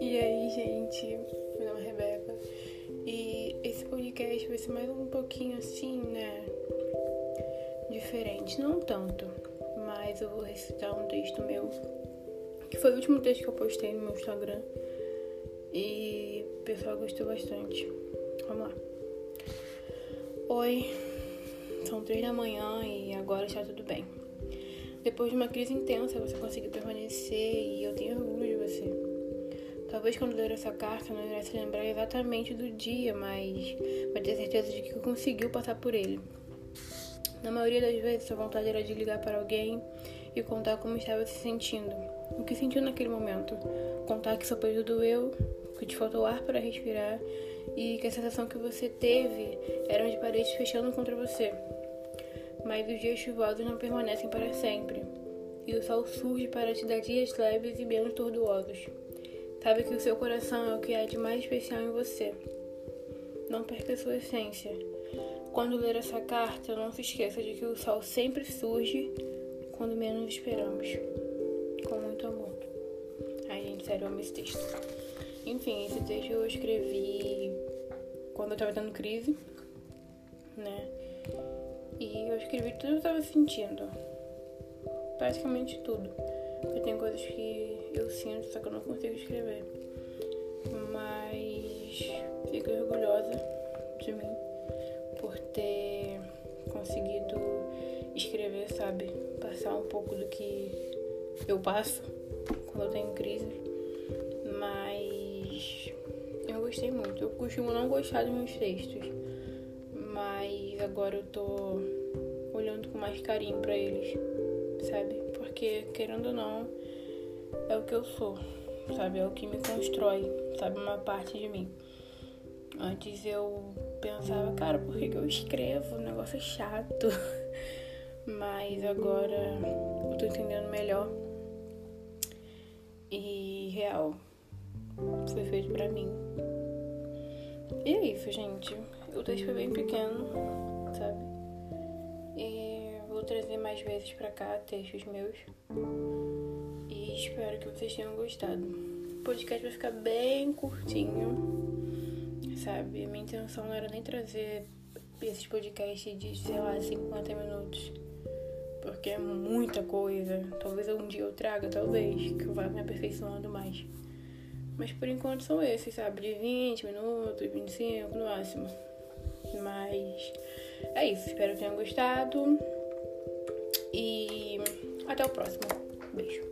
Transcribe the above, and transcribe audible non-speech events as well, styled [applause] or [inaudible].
E aí, gente, meu nome é Rebeca e esse podcast vai ser mais um pouquinho assim, né? Diferente, não tanto, mas eu vou recitar um texto meu, que foi o último texto que eu postei no meu Instagram e o pessoal gostou bastante. Vamos lá. Oi, são três da manhã e agora está tudo bem. Depois de uma crise intensa, você conseguiu permanecer e eu tenho orgulho de você. Talvez quando ler essa carta não irá se lembrar exatamente do dia, mas vai ter certeza de que conseguiu passar por ele. Na maioria das vezes, sua vontade era de ligar para alguém e contar como estava se sentindo. O que sentiu naquele momento? Contar que seu peito doeu, que te faltou ar para respirar e que a sensação que você teve eram de paredes fechando contra você mas os dias chuvosos não permanecem para sempre, e o sol surge para te dar dias leves e menos tortuosos. Sabe que o seu coração é o que há de mais especial em você. Não perca sua essência. Quando ler essa carta, não se esqueça de que o sol sempre surge quando menos esperamos. Com muito amor. Ai, gente, sério, eu amo esse texto. Enfim, esse texto eu escrevi quando eu tava tendo crise, né? E eu escrevi tudo que eu tava sentindo. Praticamente tudo. Porque tem coisas que eu sinto, só que eu não consigo escrever. Mas fico orgulhosa de mim por ter conseguido escrever, sabe? Passar um pouco do que eu passo quando eu tenho crise. Mas eu gostei muito. Eu costumo não gostar dos meus textos mas agora eu tô olhando com mais carinho para eles, sabe? Porque querendo ou não, é o que eu sou, sabe? É o que me constrói, sabe? Uma parte de mim. Antes eu pensava, cara, por que, eu escrevo? O negócio é chato. [laughs] Mas agora eu tô entendendo melhor. E real. Foi feito pra mim. E é isso, gente. O texto foi bem pequeno, sabe? E vou trazer mais vezes pra cá textos meus. E espero que vocês tenham gostado. O podcast vai ficar bem curtinho, sabe? Minha intenção não era nem trazer esses podcasts de, sei lá, 50 minutos. Porque é muita coisa. Talvez um dia eu traga, talvez, que eu vá me aperfeiçoando mais. Mas por enquanto são esses, sabe? De 20 minutos, 25 no máximo. Mas é isso. Espero que tenham gostado. E até o próximo. Beijo.